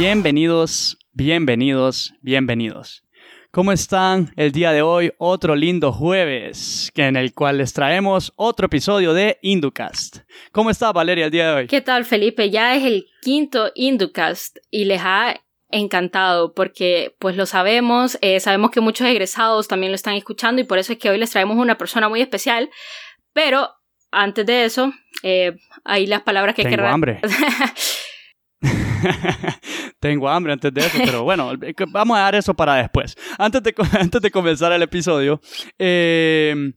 Bienvenidos, bienvenidos, bienvenidos. ¿Cómo están el día de hoy? Otro lindo jueves en el cual les traemos otro episodio de Inducast. ¿Cómo está Valeria el día de hoy? ¿Qué tal Felipe? Ya es el quinto Inducast y les ha encantado porque pues lo sabemos, eh, sabemos que muchos egresados también lo están escuchando y por eso es que hoy les traemos una persona muy especial, pero antes de eso, eh, ahí las palabras que Tengo hambre. Tengo hambre antes de eso, pero bueno, vamos a dar eso para después. Antes de, antes de comenzar el episodio, eh,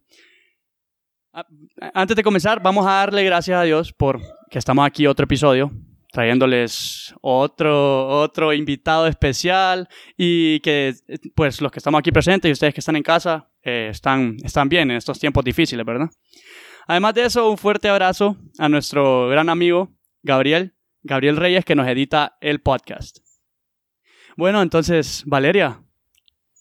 antes de comenzar, vamos a darle gracias a Dios por que estamos aquí otro episodio, trayéndoles otro, otro invitado especial y que pues los que estamos aquí presentes y ustedes que están en casa eh, están, están bien en estos tiempos difíciles, ¿verdad? Además de eso, un fuerte abrazo a nuestro gran amigo Gabriel, Gabriel Reyes, que nos edita el podcast. Bueno, entonces, Valeria.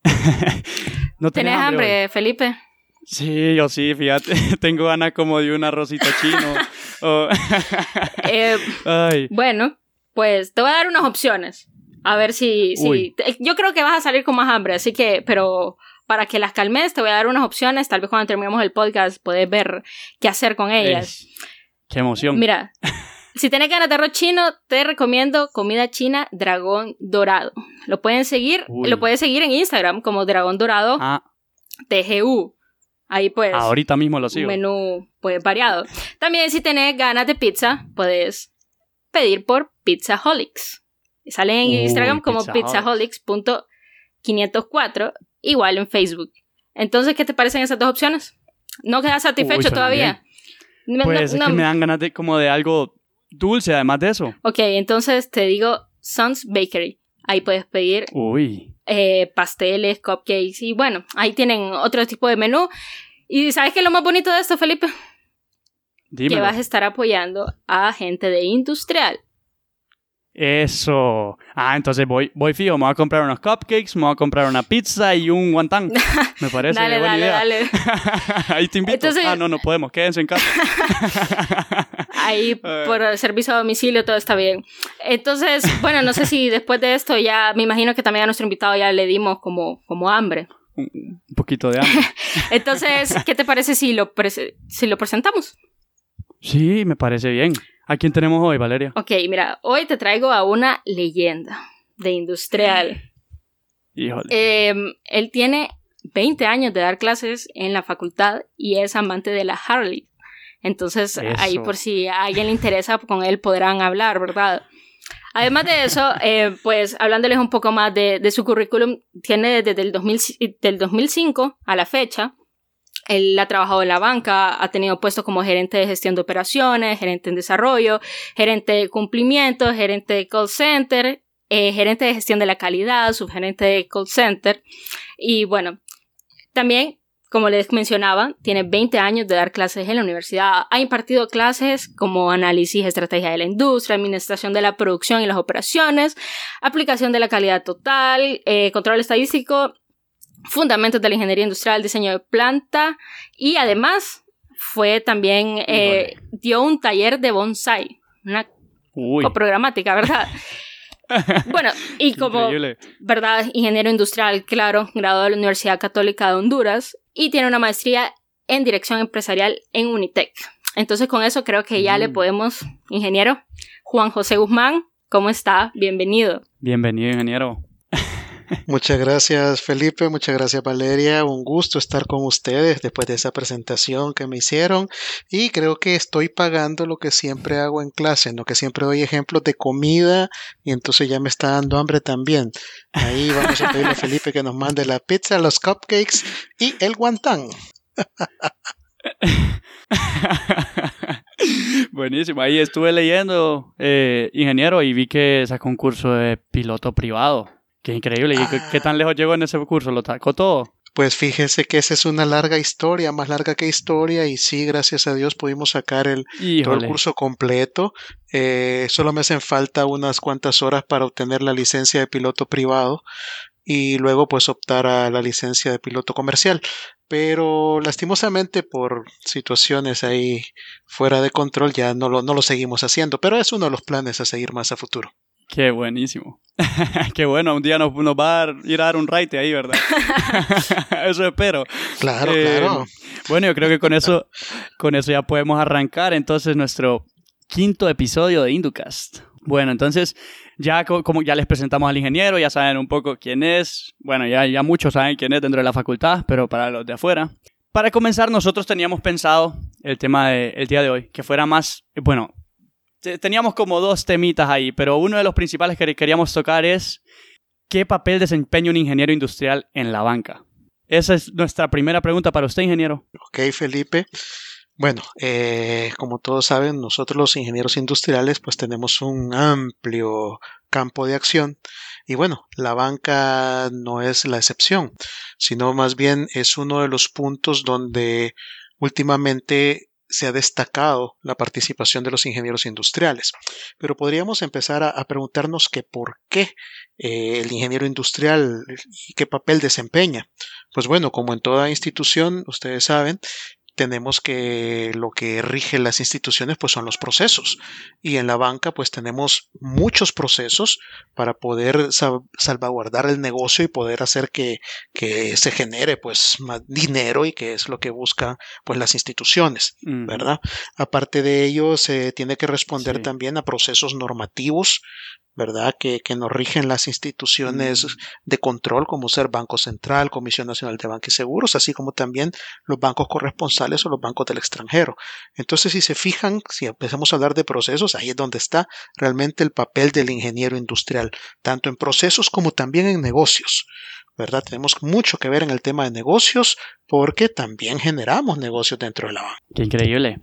¿No ¿Tenés hambre, Felipe? Sí, yo sí, fíjate. Tengo ganas como de un arrocito chino. Eh, bueno, pues te voy a dar unas opciones. A ver si, si. Yo creo que vas a salir con más hambre, así que, pero para que las calmes, te voy a dar unas opciones. Tal vez cuando terminemos el podcast puedes ver qué hacer con ellas. qué emoción. Mira, si tienes ganas de arroz chino, te recomiendo comida china Dragón Dorado. Lo pueden seguir, lo puedes seguir en Instagram como Dragón Dorado ah. TGU. Ahí pues. Ahorita mismo lo sigo. Un menú pues variado. También si tenés ganas de pizza, puedes pedir por Pizzaholics. Sale en Instagram como pizzaholics.504 igual en Facebook. Entonces, ¿qué te parecen esas dos opciones? ¿No quedas satisfecho todavía? Pues es que me dan ganas de como de algo dulce además de eso. Ok, entonces te digo Sun's Bakery. Ahí puedes pedir eh, pasteles, cupcakes y bueno, ahí tienen otro tipo de menú. ¿Y sabes qué es lo más bonito de esto, Felipe? Que vas a estar apoyando a gente de industrial. Eso. Ah, entonces voy, voy fijo, me voy a comprar unos cupcakes, me voy a comprar una pizza y un guantán. Me parece dale, buena dale, idea. Dale. Ahí te invito. Ah, no, no podemos, quédense en casa. Ahí por el servicio a domicilio todo está bien. Entonces, bueno, no sé si después de esto ya, me imagino que también a nuestro invitado ya le dimos como, como hambre. Un poquito de hambre. Entonces, ¿qué te parece si lo, si lo presentamos? Sí, me parece bien. ¿A quién tenemos hoy, Valeria? Ok, mira, hoy te traigo a una leyenda de industrial. Híjole. Em, él tiene 20 años de dar clases en la facultad y es amante de la Harley. Entonces, ahí por si a alguien le interesa, con él podrán hablar, ¿verdad? Además de eso, eh, pues hablándoles un poco más de, su currículum, tiene desde el 2005 a la fecha él ha trabajado en la banca, ha tenido puestos como gerente de gestión de operaciones, gerente en desarrollo, gerente de cumplimiento, gerente de call center, eh, gerente de gestión de la calidad, subgerente de call center. Y bueno, también, como les mencionaba, tiene 20 años de dar clases en la universidad. Ha impartido clases como análisis, estrategia de la industria, administración de la producción y las operaciones, aplicación de la calidad total, eh, control estadístico fundamentos de la ingeniería industrial, diseño de planta y además fue también, eh, dio un taller de bonsai, una coprogramática, ¿verdad? bueno, y como, ¿verdad? Ingeniero industrial, claro, graduado de la Universidad Católica de Honduras y tiene una maestría en dirección empresarial en Unitec. Entonces con eso creo que ya le mm. podemos, ingeniero Juan José Guzmán, ¿cómo está? Bienvenido. Bienvenido, ingeniero. Muchas gracias Felipe, muchas gracias Valeria, un gusto estar con ustedes después de esa presentación que me hicieron y creo que estoy pagando lo que siempre hago en clase, ¿no? que siempre doy ejemplos de comida y entonces ya me está dando hambre también. Ahí vamos a pedirle a Felipe que nos mande la pizza, los cupcakes y el guantán. Buenísimo, ahí estuve leyendo, eh, ingeniero, y vi que ese concurso de piloto privado. Qué increíble. ¿Y qué, tan lejos llegó en ese curso? ¿Lo sacó todo? Pues fíjese que esa es una larga historia, más larga que historia, y sí, gracias a Dios pudimos sacar el, curso completo. Eh, solo me hacen falta unas cuantas horas para obtener la licencia de piloto privado y luego pues optar a la licencia de piloto comercial. Pero lastimosamente por situaciones ahí fuera de control ya no lo, no lo seguimos haciendo, pero es uno de los planes a seguir más a futuro. Qué buenísimo. Qué bueno, un día nos, va a ir a dar un raite ahí, ¿verdad? eso espero. Claro, eh, claro. Bueno, yo creo que con eso, con eso ya podemos arrancar entonces nuestro quinto episodio de Inducast. Bueno, entonces ya como ya les presentamos al ingeniero, ya saben un poco quién es. Bueno, ya, ya muchos saben quién es dentro de la facultad, pero para los de afuera. Para comenzar, nosotros teníamos pensado el tema del día de hoy, que fuera más, bueno, teníamos como dos temitas ahí, pero uno de los principales que queríamos tocar es qué papel desempeña un ingeniero industrial en la banca. Esa es nuestra primera pregunta para usted, ingeniero. Ok, Felipe. Bueno, eh, como todos saben, nosotros los ingenieros industriales pues tenemos un amplio campo de acción y bueno, la banca no es la excepción, sino más bien es uno de los puntos donde últimamente se ha destacado la participación de los ingenieros industriales. Pero podríamos empezar a, preguntarnos que por qué eh, el ingeniero industrial y qué papel desempeña. Pues bueno, como en toda institución, ustedes saben, tenemos que lo que rige las instituciones pues son los procesos y en la banca pues tenemos muchos procesos para poder salvaguardar el negocio y poder hacer que, que, se genere pues más dinero y que es lo que buscan pues las instituciones verdad aparte de ello se tiene que responder también a procesos normativos ¿verdad? Que, que, nos rigen las instituciones mm. de control, como ser Banco Central, Comisión Nacional de Banca y Seguros, así como también los bancos o los bancos del extranjero. Entonces, si se fijan, si empezamos a hablar de procesos, ahí es donde está realmente el papel del ingeniero industrial, tanto en procesos como también en negocios. ¿verdad? Tenemos mucho que ver en el tema de negocios porque también generamos negocios dentro de la banca. Qué increíble.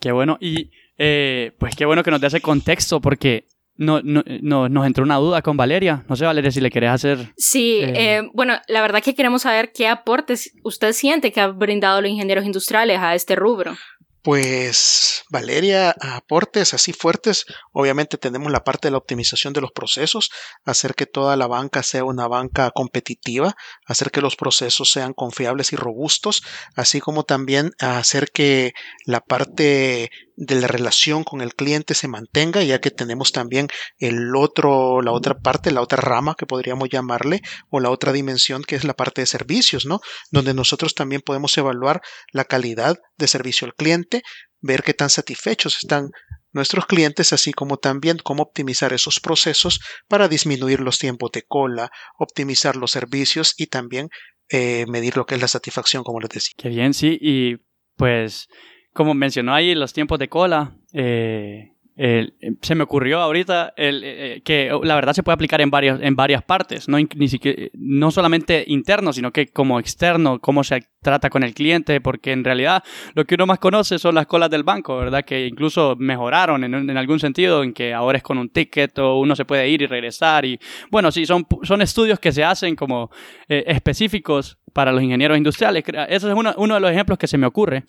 Qué bueno. Y eh, pues qué bueno que nos dé ese contexto porque no, no, no, nos entró una duda con Valeria. No sé, Valeria, si le querés hacer. Sí, eh, eh, bueno, la verdad que queremos saber qué aportes usted siente que ha brindado los ingenieros industriales a este rubro. Pues Valeria, aportes así fuertes, obviamente tenemos la parte de la optimización de los procesos, hacer que toda la banca sea una banca competitiva, hacer que los procesos sean confiables y robustos, así como también hacer que la parte de la relación con el cliente se mantenga, ya que tenemos también el otro, la otra parte, la otra rama que podríamos llamarle, o la otra dimensión que es la parte de servicios, ¿no? Donde nosotros también podemos evaluar la calidad de servicio al cliente, ver qué tan satisfechos están nuestros clientes, así como también cómo optimizar esos procesos para disminuir los tiempos de cola, optimizar los servicios y también eh, medir lo que es la satisfacción, como les decía. Qué bien, sí, y pues como mencionó ahí los tiempos de cola, eh, se me ocurrió ahorita el, eh, que la verdad se puede aplicar en varias, en varias partes, no, ni siquiera, no solamente interno, sino que como externo, cómo se trata con el cliente, porque en realidad lo que uno más conoce son las colas del banco, ¿verdad? Que incluso mejoraron en, en algún sentido, en que ahora es con un ticket o uno se puede ir y regresar. Y bueno, sí, son, son estudios que se hacen como eh, específicos para los ingenieros industriales. Ese es uno, uno de los ejemplos que se me ocurre.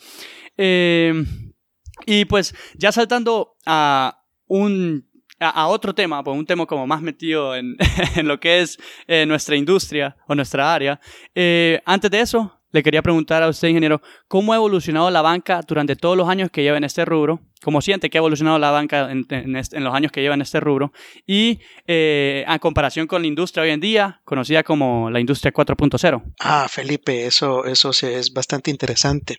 Eh, y pues ya saltando a un a, otro tema, pues un tema como más metido en, lo que es eh, nuestra industria o nuestra área. Eh, antes de eso, le quería preguntar a usted, ingeniero, ¿cómo ha evolucionado la banca durante todos los años que lleva en este rubro? ¿Cómo siente que ha evolucionado la banca en, los años que lleva en este rubro? Y eh, en comparación con la industria hoy en día, conocida como la industria 4.0. Ah, Felipe, eso, eso es bastante interesante.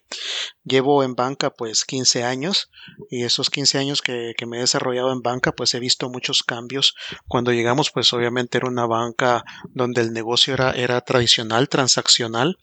Llevo en banca pues 15 años y esos 15 años que, que me he desarrollado en banca pues he visto muchos cambios. Cuando llegamos pues obviamente era una banca donde el negocio era, era tradicional, transaccional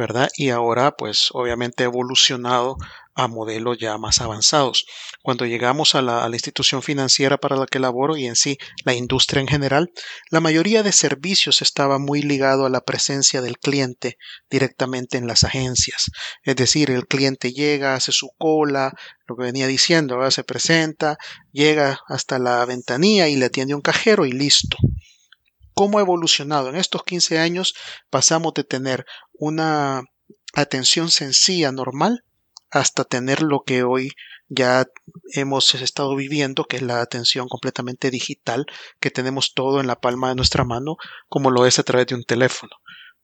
¿verdad? Y ahora, pues obviamente ha evolucionado a modelos ya más avanzados. Cuando llegamos a la, institución financiera para la que laboro y en sí la industria en general, la mayoría de servicios estaba muy ligado a la presencia del cliente directamente en las agencias. Es decir, el cliente llega, hace su cola, lo que venía diciendo, se presenta, llega hasta la ventanilla y le atiende un cajero y listo cómo ha evolucionado. En estos 15 años pasamos de tener una atención sencilla, normal, hasta tener lo que hoy ya hemos estado viviendo, que es la atención completamente digital, que tenemos todo en la palma de nuestra mano, como lo es a través de un teléfono.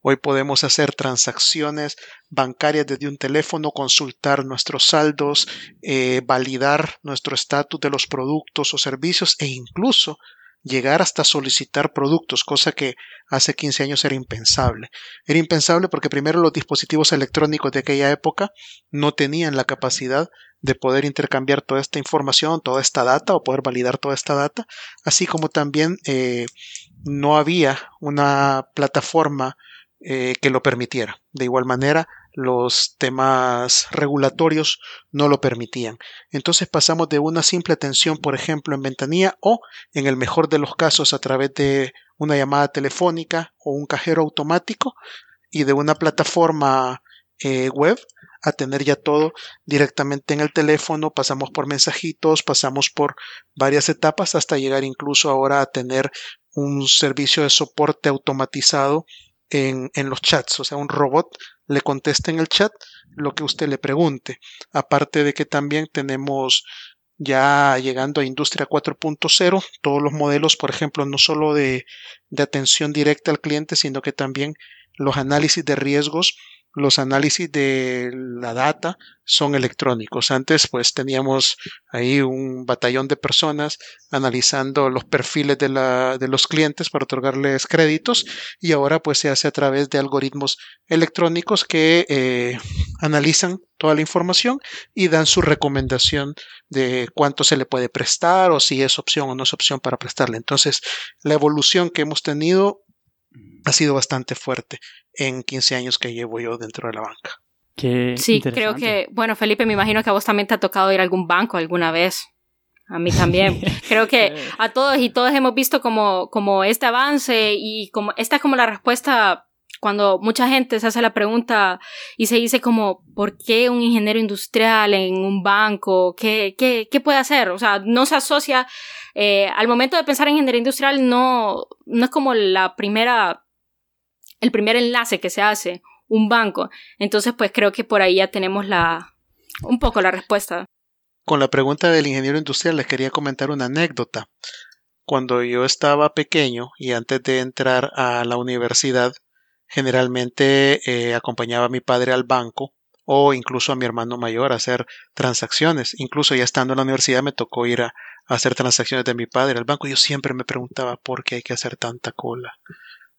Hoy podemos hacer transacciones bancarias desde un teléfono, consultar nuestros saldos, eh, validar nuestro estatus de los productos o servicios e incluso llegar hasta solicitar productos, cosa que hace 15 años era impensable. Era impensable porque primero los dispositivos electrónicos de aquella época no tenían la capacidad de poder intercambiar toda esta información, toda esta data o poder validar toda esta data, así como también eh, no había una plataforma eh, que lo permitiera. De igual manera, los temas regulatorios no lo permitían. Entonces pasamos de una simple atención, por ejemplo, en ventanilla o, en el mejor de los casos, a través de una llamada telefónica o un cajero automático y de una plataforma eh, web a tener ya todo directamente en el teléfono, pasamos por mensajitos, pasamos por varias etapas hasta llegar incluso ahora a tener un servicio de soporte automatizado en, en, los chats, o sea, un robot le contesta en el chat lo que usted le pregunte. Aparte de que también tenemos ya llegando a Industria 4.0, todos los modelos, por ejemplo, no solo de, de atención directa al cliente, sino que también los análisis de riesgos los análisis de la data son electrónicos. Antes pues teníamos ahí un batallón de personas analizando los perfiles de, la, de los clientes para otorgarles créditos y ahora pues se hace a través de algoritmos electrónicos que eh, analizan toda la información y dan su recomendación de cuánto se le puede prestar o si es opción o no es opción para prestarle. Entonces la evolución que hemos tenido ha sido bastante fuerte en 15 años que llevo yo dentro de la banca. sí, creo que, bueno, Felipe, me imagino que a vos también te ha tocado ir a algún banco alguna vez. A mí también. Creo que a todos y todos hemos visto como, como este avance y como esta es como la respuesta cuando mucha gente se hace la pregunta y se dice como, ¿por qué un ingeniero industrial en un banco? ¿Qué, qué, qué puede hacer? O sea, no se asocia, eh, al momento de pensar en ingeniería industrial no, no es como la primera el primer enlace que se hace, un banco. Entonces, pues creo que por ahí ya tenemos la, un poco la respuesta. Con la pregunta del ingeniero industrial les quería comentar una anécdota. Cuando yo estaba pequeño y antes de entrar a la universidad, generalmente eh, acompañaba a mi padre al banco o incluso a mi hermano mayor a hacer transacciones. Incluso ya estando en la universidad me tocó ir a, a hacer transacciones de mi padre al banco. Yo siempre me preguntaba por qué hay que hacer tanta cola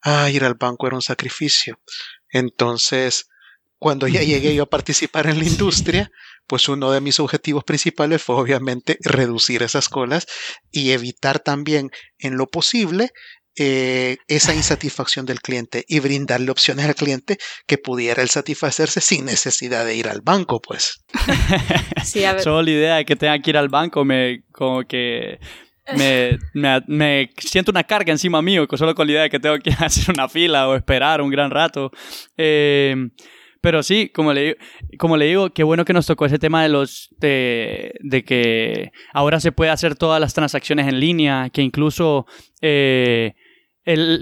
ah, ir al banco era un sacrificio. Entonces, cuando ya llegué yo a participar en la industria, pues uno de mis objetivos principales fue obviamente reducir esas colas y evitar también en lo posible eh, esa insatisfacción del cliente y brindarle opciones al cliente que pudiera él satisfacerse sin necesidad de ir al banco, pues. Sí, Solo la idea de que tenga que ir al banco me como que me, me, siento una carga encima mío, solo con la idea de que tengo que hacer una fila o esperar un gran rato. Eh, pero sí, como le, como le digo, qué bueno que nos tocó ese tema de los de, de que ahora se puede hacer todas las transacciones en línea, que incluso eh,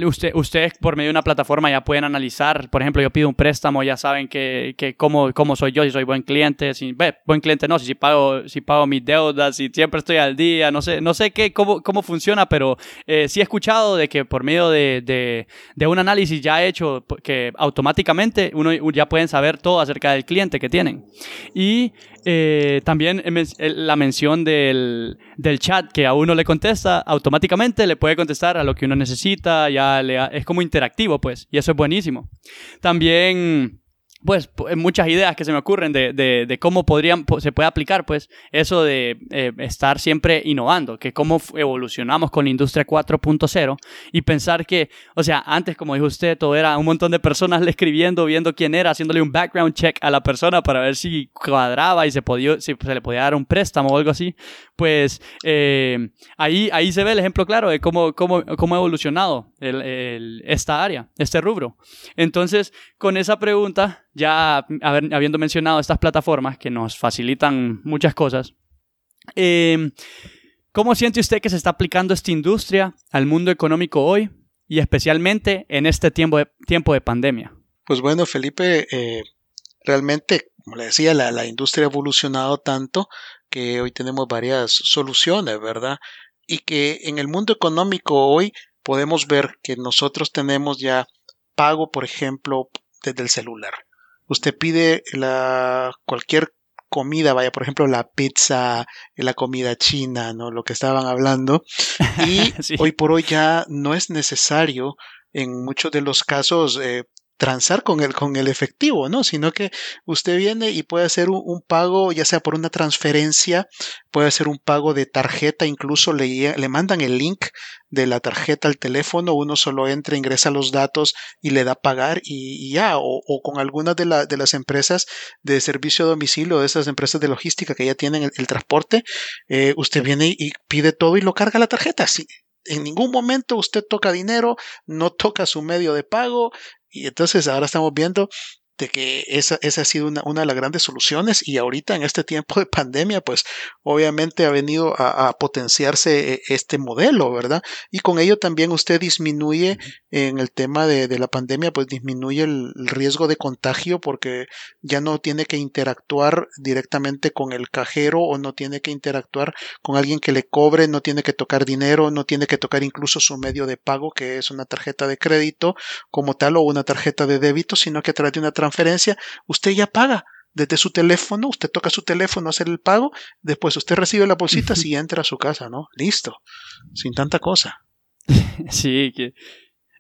usted, ustedes por medio de una plataforma ya pueden analizar, por ejemplo, yo pido un préstamo, ya saben que, que cómo, cómo, soy yo, si soy buen cliente, si, buen cliente no, si, pago, si pago mis deudas, si siempre estoy al día, no sé, no sé qué, cómo, funciona, pero eh, sí he escuchado de que por medio de, un análisis ya hecho, que automáticamente uno ya pueden saber todo acerca del cliente que tienen. Y eh, también la mención del, del, chat que a uno le contesta, automáticamente le puede contestar a lo que uno necesita, ya es como interactivo, pues, y eso es buenísimo. También pues muchas ideas que se me ocurren de, de, cómo podrían, se puede aplicar pues eso de eh, estar siempre innovando, que cómo evolucionamos con la industria 4.0 y pensar que, o sea, antes como dijo usted, todo era un montón de personas le escribiendo, viendo quién era, haciéndole un background check a la persona para ver si cuadraba y se, podía, si se le podía dar un préstamo o algo así, pues eh, ahí, ahí se ve el ejemplo claro de cómo, cómo, cómo ha evolucionado el, esta área, este rubro. Entonces, con esa pregunta ya habiendo mencionado estas plataformas que nos facilitan muchas cosas, em, ¿cómo siente usted que se está aplicando esta industria al mundo económico hoy y especialmente en este tiempo de, pandemia? Pues bueno, Felipe, eh, realmente, como le decía, la industria ha evolucionado tanto que hoy tenemos varias soluciones, ¿verdad? Y que en el mundo económico hoy podemos ver que nosotros tenemos ya pago, por ejemplo, desde el celular. Usted pide la, cualquier comida, vaya, por ejemplo, la pizza, la comida china, ¿no? Lo que estaban hablando. Y hoy por hoy ya no es necesario en muchos de los casos eh, transar con el, con el efectivo, ¿no? Sino que usted viene y puede hacer un, pago, ya sea por una transferencia, puede hacer un pago de tarjeta, incluso le, le mandan el link de la tarjeta al teléfono, uno solo entra, ingresa los datos y le da pagar y, ya, o, con algunas de, la, de, las empresas de servicio a domicilio, de esas empresas de logística que ya tienen el, transporte, eh, usted viene y pide todo y lo carga la tarjeta. Sí, en ningún momento usted toca dinero, no toca su medio de pago, y entonces ahora estamos viendo de que esa, esa ha sido una, una, de las grandes soluciones y ahorita en este tiempo de pandemia, pues obviamente ha venido a, potenciarse eh, este modelo, ¿verdad? Y con ello también usted disminuye en el tema de, de la pandemia, pues disminuye el, riesgo de contagio porque ya no tiene que interactuar directamente con el cajero o no tiene que interactuar con alguien que le cobre, no tiene que tocar dinero, no tiene que tocar incluso su medio de pago, que es una tarjeta de crédito como tal o una tarjeta de débito, sino que a través de una transferencia, usted ya paga desde su teléfono, usted toca su teléfono, hacer el pago, después usted recibe la bolsita y entra a su casa, ¿no? Listo, sin tanta cosa. Sí, que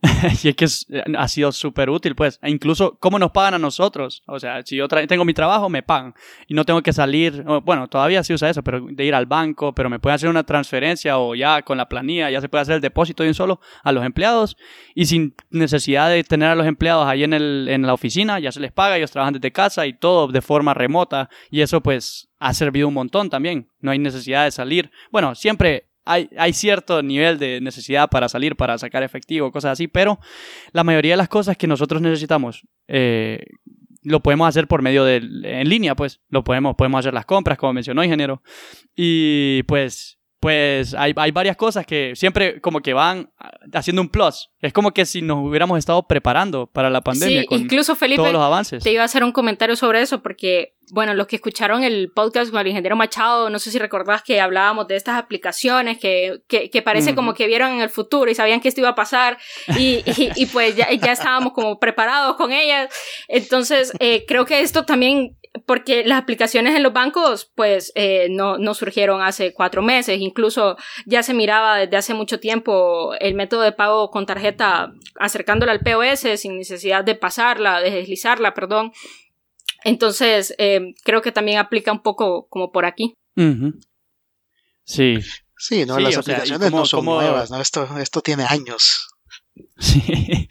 y es que eh, ha sido súper útil, pues. E incluso, ¿cómo nos pagan a nosotros? O sea, si yo tengo mi trabajo, me pagan. Y no tengo que salir, bueno, todavía sí usa eso, pero de ir al banco, pero me puede hacer una transferencia o ya con la planilla, ya se puede hacer el depósito de un solo a los empleados. Y sin necesidad de tener a los empleados ahí en, el, en la oficina, ya se les paga, ellos trabajan desde casa y todo de forma remota. Y eso, pues, ha servido un montón también. No hay necesidad de salir. Bueno, siempre hay, cierto nivel de necesidad para salir, para sacar efectivo, cosas así, pero la mayoría de las cosas que nosotros necesitamos eh, lo podemos hacer por medio de en línea, pues lo podemos, podemos hacer las compras, como mencionó ingeniero, y pues pues hay, hay, varias cosas que siempre como que van haciendo un plus. Es como que si nos hubiéramos estado preparando para la pandemia sí, incluso Felipe, todos los avances. Te iba a hacer un comentario sobre eso porque, bueno, los que escucharon el podcast con el ingeniero Machado, no sé si recordás que hablábamos de estas aplicaciones que, que, que parece como que vieron en el futuro y sabían que esto iba a pasar y, y, pues ya, ya, estábamos como preparados con ellas. Entonces, eh, creo que esto también porque las aplicaciones en los bancos, pues, eh, no, no, surgieron hace cuatro meses. Incluso ya se miraba desde hace mucho tiempo el método de pago con tarjeta acercándola al POS sin necesidad de pasarla, de deslizarla, perdón. Entonces, eh, creo que también aplica un poco como por aquí. Sí. Sí, no, las aplicaciones no son nuevas, ¿no? Esto, esto tiene años. Sí.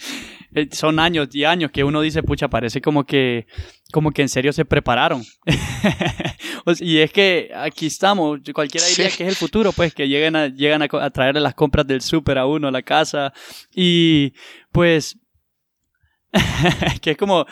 Eh, son años y años que uno dice, pucha, parece como que, como que en serio se prepararon. y es que aquí estamos, cualquiera diría que es el futuro, pues que lleguen a, llegan a, a traer las compras del súper a uno a la casa y pues que es como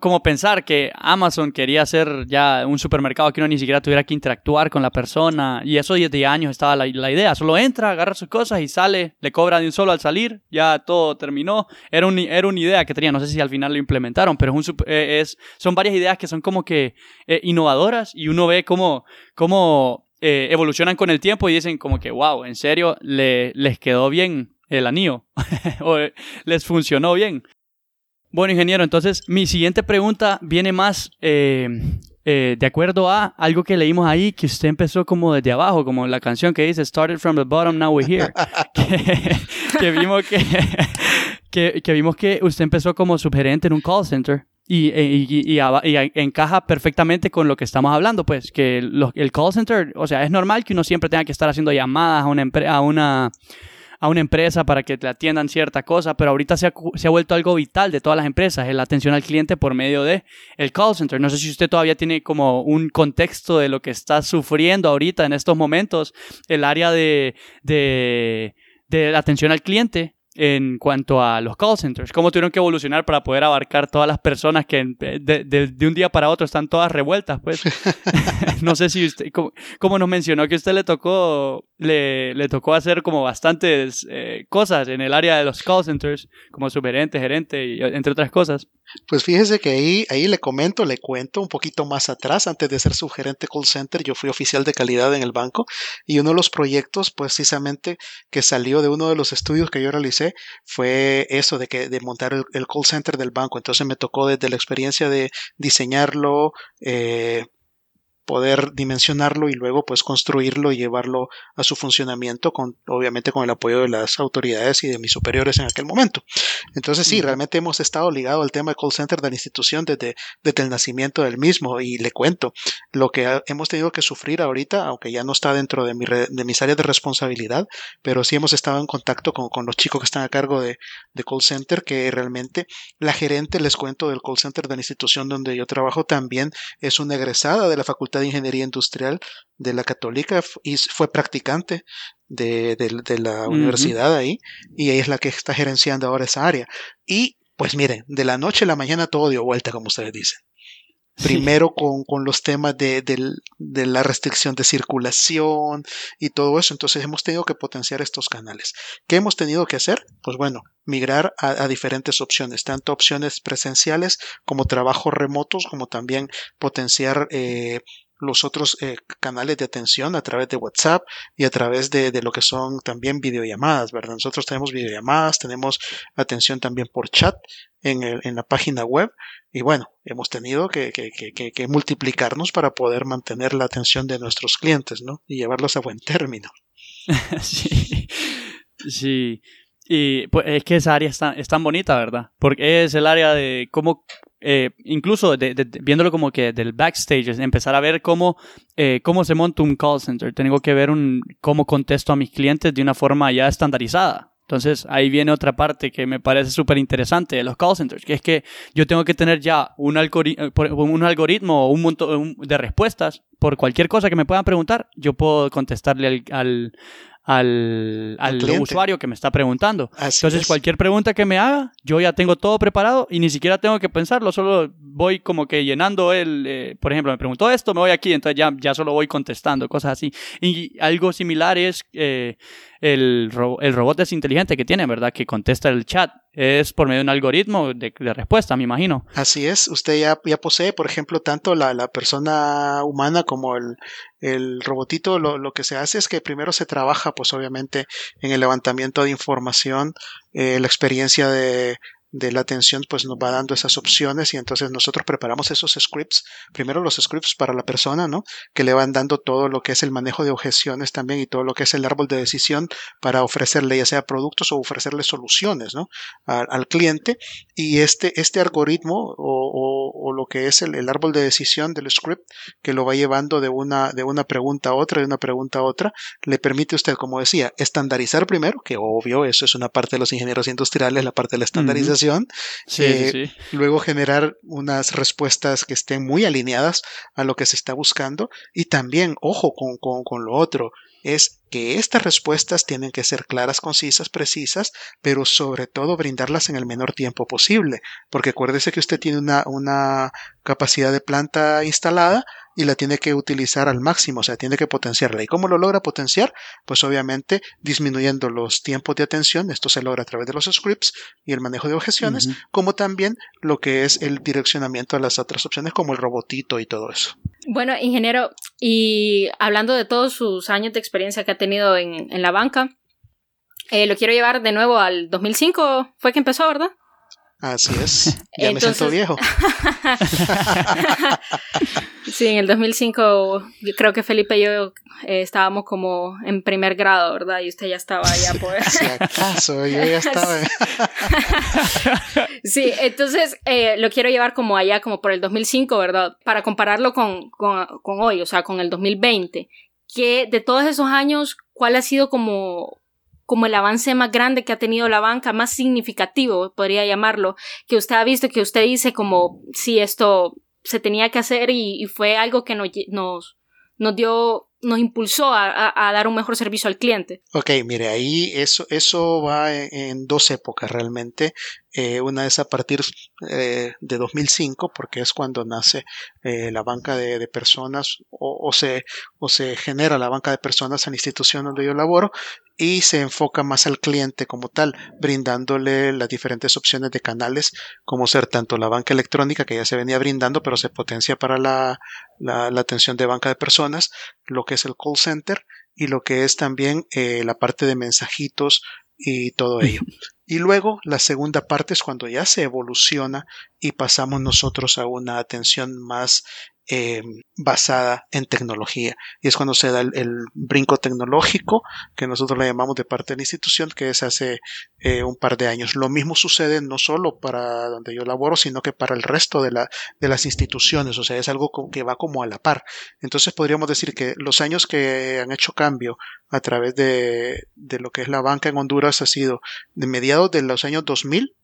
como pensar que Amazon quería hacer ya un supermercado que uno ni siquiera tuviera que interactuar con la persona y eso desde años estaba la, idea, solo entra, agarra sus cosas y sale, le cobra de un solo al salir, ya todo terminó, era, un, era una idea que tenía, no sé si al final lo implementaron, pero es, un, eh, es son varias ideas que son como que eh, innovadoras y uno ve cómo, cómo eh, evolucionan con el tiempo y dicen como que, wow, en serio, le, les quedó bien el anillo o les funcionó bien. Bueno, ingeniero, entonces mi siguiente pregunta viene más eh, eh, de acuerdo a algo que leímos ahí, que usted empezó como desde abajo, como la canción que dice Started from the bottom, now we're here. que, vimos que, que, vimos que usted empezó como subgerente en un call center. Y, y, encaja perfectamente con lo que estamos hablando, pues, que el call center, o sea, es normal que uno siempre tenga que estar haciendo llamadas a una, a una a una empresa para que te atiendan cierta cosa, pero ahorita se ha, vuelto algo vital de todas las empresas, la atención al cliente por medio de el call center. No sé si usted todavía tiene como un contexto de lo que está sufriendo ahorita en estos momentos el área de, de, de atención al cliente en cuanto a los call centers, cómo tuvieron que evolucionar para poder abarcar todas las personas que de, de, un día para otro están todas revueltas, pues. no sé si usted, como, nos mencionó que usted le tocó, le, le tocó hacer como bastantes eh, cosas en el área de los call centers, como gerente, gerente, y, entre otras cosas. Pues fíjese que ahí, ahí le comento, le cuento un poquito más atrás, antes de ser gerente call center, yo fui oficial de calidad en el banco y uno de los proyectos, precisamente, que salió de uno de los estudios que yo realicé fue eso de que de montar el, call center del banco. Entonces me tocó desde la experiencia de diseñarlo, eh, poder dimensionarlo y luego pues construirlo y llevarlo a su funcionamiento con obviamente con el apoyo de las autoridades y de mis superiores en aquel momento. Entonces sí, realmente hemos estado ligados al tema de call center de la institución desde, desde el nacimiento del mismo y le cuento lo que hemos tenido que sufrir ahorita, aunque ya no está dentro de, mi de mis áreas de responsabilidad, pero sí hemos estado en contacto con, con los chicos que están a cargo de, de call center, que realmente la gerente, les cuento, del call center de la institución donde yo trabajo también es una egresada de la Facultad de Ingeniería Industrial de la Católica y fue practicante de, la universidad ahí y ella es la que está gerenciando ahora esa área. Y pues miren, de la noche a la mañana todo dio vuelta, como ustedes dicen. Primero con, con, los temas de, de, la restricción de circulación y todo eso. Entonces hemos tenido que potenciar estos canales. ¿Qué hemos tenido que hacer? Pues bueno, migrar a, diferentes opciones, tanto opciones presenciales como trabajos remotos, como también potenciar eh, los otros eh, canales de atención a través de WhatsApp y a través de, lo que son también videollamadas, ¿verdad? Nosotros tenemos videollamadas, tenemos atención también por chat en, el, en la página web y bueno, hemos tenido que, multiplicarnos para poder mantener la atención de nuestros clientes, ¿no? Y llevarlos a buen término. sí, sí. Y pues es que esa área está, es tan bonita, ¿verdad? Porque es el área de cómo eh, incluso viéndolo como que del backstage, empezar a ver cómo, eh, cómo se monta un call center. Tengo que ver un, cómo contesto a mis clientes de una forma ya estandarizada. Entonces ahí viene otra parte que me parece súper interesante de los call centers, que es que yo tengo que tener ya un, un algoritmo o un montón de respuestas por cualquier cosa que me puedan preguntar. Yo puedo contestarle al, al, usuario que me está preguntando. Entonces, cualquier pregunta que me haga, yo ya tengo todo preparado y ni siquiera tengo que pensarlo, solo voy como que llenando el, eh, por ejemplo, me preguntó esto, me voy aquí, entonces ya, ya solo voy contestando, cosas así. Y algo similar es eh, el, el robot es inteligente que tiene, ¿verdad? Que contesta el chat. Es por medio de un algoritmo de, respuesta, me imagino. Así es. Usted ya, ya posee, por ejemplo, tanto la, la persona humana como el, el robotito. Lo, lo, que se hace es que primero se trabaja, pues obviamente, en el levantamiento de información, eh, la experiencia de de la atención pues nos va dando esas opciones y entonces nosotros preparamos esos scripts, primero los scripts para la persona, ¿no? Que le van dando todo lo que es el manejo de objeciones también y todo lo que es el árbol de decisión para ofrecerle ya sea productos o ofrecerle soluciones, ¿no? Al, cliente y este, este algoritmo o, lo que es el, el, árbol de decisión del script que lo va llevando de una, de una pregunta a otra, de una pregunta a otra, le permite a usted, como decía, estandarizar primero, que obvio, eso es una parte de los ingenieros industriales, la parte de la estandarización, eh, luego generar unas respuestas que estén muy alineadas a lo que se está buscando. Y también, ojo con, con, con lo otro, es que estas respuestas tienen que ser claras, concisas, precisas, pero sobre todo brindarlas en el menor tiempo posible, porque acuérdese que usted tiene una, una capacidad de planta instalada y la tiene que utilizar al máximo, o sea, tiene que potenciarla. ¿Y cómo lo logra potenciar? Pues obviamente disminuyendo los tiempos de atención, esto se logra a través de los scripts y el manejo de objeciones, como también lo que es el direccionamiento a las otras opciones como el robotito y todo eso. Bueno, ingeniero, y hablando de todos sus años de experiencia que ha tenido en, en la banca, eh, lo quiero llevar de nuevo al 2005, fue que empezó, ¿verdad? Así es, ya me siento viejo. sí, en el 2005 yo creo que Felipe y yo eh, estábamos como en primer grado, ¿verdad? Y usted ya estaba allá por... si acaso, yo ya estaba... sí, entonces eh, lo quiero llevar como allá, como por el 2005, ¿verdad? Para compararlo con, con, con hoy, o sea, con el 2020. Que de todos esos años, ¿cuál ha sido como como el avance más grande que ha tenido la banca, más significativo, podría llamarlo, que usted ha visto, que usted dice como si esto se tenía que hacer y, fue algo que nos, nos, dio nos impulsó a, dar un mejor servicio al cliente. Ok, mire, ahí eso, eso va en, dos épocas realmente. Eh, una es a partir eh, de 2005, porque es cuando nace eh, la banca de, personas o, se, o se genera la banca de personas en la institución donde yo laboro y se enfoca más al cliente como tal, brindándole las diferentes opciones de canales, como ser tanto la banca electrónica que ya se venía brindando, pero se potencia para la, la, atención de banca de personas, lo que es el call center y lo que es también la parte de mensajitos y todo ello. Y luego la segunda parte es cuando ya se evoluciona y pasamos nosotros a una atención más eh, basada en tecnología. Y es cuando se da el, brinco tecnológico, que nosotros le llamamos de parte de la institución, que es hace eh, un par de años. Lo mismo sucede no solo para donde yo laboro, sino que para el resto de, la, de las instituciones. O sea, es algo que va como a la par. Entonces podríamos decir que los años que han hecho cambio a través de, de lo que es la banca en Honduras ha sido de mediados de los años 2000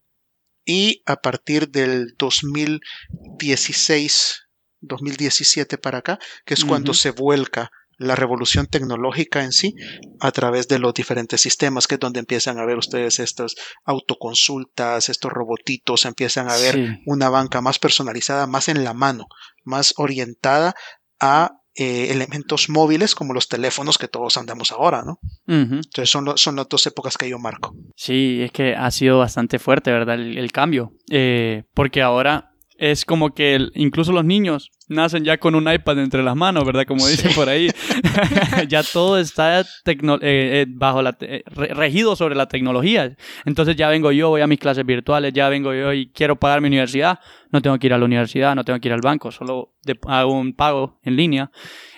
y a partir del 2016 2017 para acá, que es cuando se vuelca la revolución tecnológica en sí a través de los diferentes sistemas, que es donde empiezan a ver ustedes estas autoconsultas, estos robotitos, empiezan a ver una banca más personalizada, más en la mano, más orientada a eh, elementos móviles como los teléfonos que todos andamos ahora, ¿no? Entonces son, son las dos épocas que yo marco. Sí, es que ha sido bastante fuerte, ¿verdad? El, cambio. Eh, porque ahora es como que incluso los niños nacen ya con un iPad entre las manos, ¿verdad? Como dicen por ahí. ya todo está eh, eh, bajo la eh, regido sobre la tecnología. Entonces ya vengo yo, voy a mis clases virtuales, ya vengo yo y quiero pagar mi universidad. No tengo que ir a la universidad, no tengo que ir al banco, solo hago un pago en línea.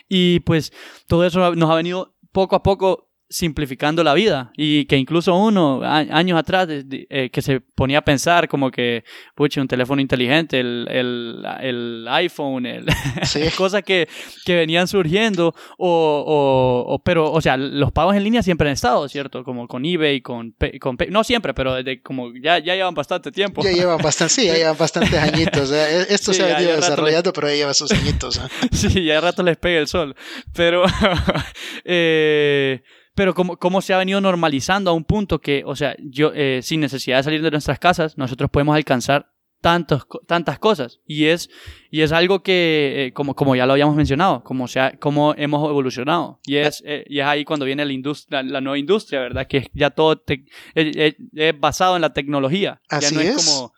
Y pues todo eso nos ha venido poco a poco simplificando la vida. Y que incluso uno años atrás eh, que se ponía a pensar como que pucha un teléfono inteligente el, el, el iPhone el, cosas que, que, venían surgiendo o, o, pero o sea los pagos en línea siempre han estado cierto como con eBay con, con no siempre pero desde como ya, ya llevan bastante tiempo. Ya llevan bastante sí ya llevan bastantes añitos e, esto se ha venido desarrollando pero ya lleva sus añitos sí ya de rato les pega el sol. Pero eh, pero como, como se ha venido normalizando a un punto que, o sea, yo, eh, sin necesidad de salir de nuestras casas, nosotros podemos alcanzar tantos, tantas cosas. Y es, y es algo que, eh, como, como ya lo habíamos mencionado, como, sea, como hemos evolucionado. Y es, eh, y es ahí cuando viene la, industria, la, nueva industria, ¿verdad? Que ya todo es, basado en la tecnología. Así ya no es. como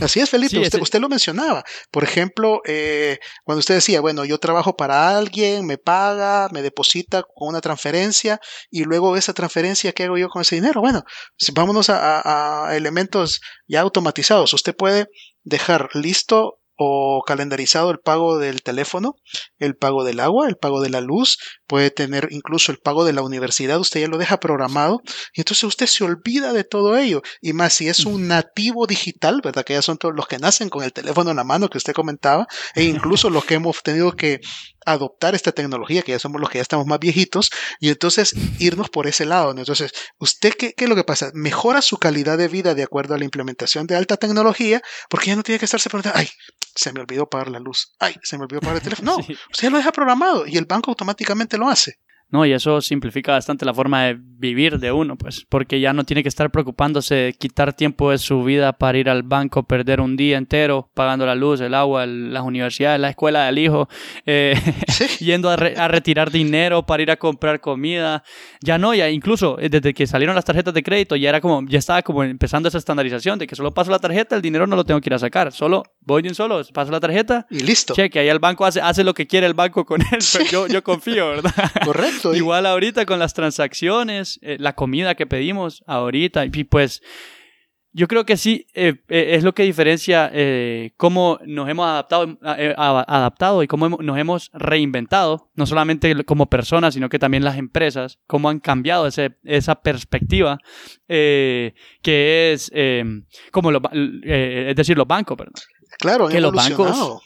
Así es, Felipe, usted, lo mencionaba. Por ejemplo, eh, cuando usted decía, bueno, yo trabajo para alguien, me paga, me deposita con una transferencia y luego esa transferencia, ¿qué hago yo con ese dinero? Bueno, vámonos a elementos ya automatizados. Usted puede dejar listo o calendarizado el pago del teléfono, el pago del agua, el pago de la luz, puede tener incluso el pago de la universidad, usted ya lo deja programado y entonces usted se olvida de todo ello. Y más si es un nativo digital, ¿verdad? Que ya son todos los que nacen con el teléfono en la mano que usted comentaba, e incluso los que hemos tenido que adoptar esta tecnología, que ya somos los que ya estamos más viejitos, y entonces irnos por ese lado. Entonces, ¿usted qué, qué, es lo que pasa? Mejora su calidad de vida de acuerdo a la implementación de alta tecnología, porque ya no tiene que estarse preguntando, ay, se me olvidó pagar la luz, ay, se me olvidó pagar el teléfono. No, usted ya lo deja programado y el banco automáticamente lo hace. ¿no? Y eso simplifica bastante la forma de vivir de uno, pues, porque ya no tiene que estar preocupándose de quitar tiempo de su vida para ir al banco, perder un día entero pagando la luz, el agua, las universidades, la escuela del hijo, eh, yendo a, retirar dinero para ir a comprar comida. Ya no, ya incluso eh, desde que salieron las tarjetas de crédito, ya era como, ya estaba como empezando esa estandarización de que solo paso la tarjeta, el dinero no lo tengo que ir a sacar, solo voy de un solo, paso la tarjeta y listo. Cheque, ahí el banco hace, hace lo que quiere el banco con él, yo, yo confío, ¿verdad? Correcto. Igual ahorita con las transacciones, eh, la comida que pedimos ahorita, y pues yo creo que sí, eh, eh, es lo que diferencia cómo nos hemos adaptado, adaptado y cómo nos hemos reinventado, no solamente como personas, sino que también las empresas, cómo han cambiado ese, esa perspectiva, que es como lo, es decir, los bancos, perdón. Claro, que los bancos,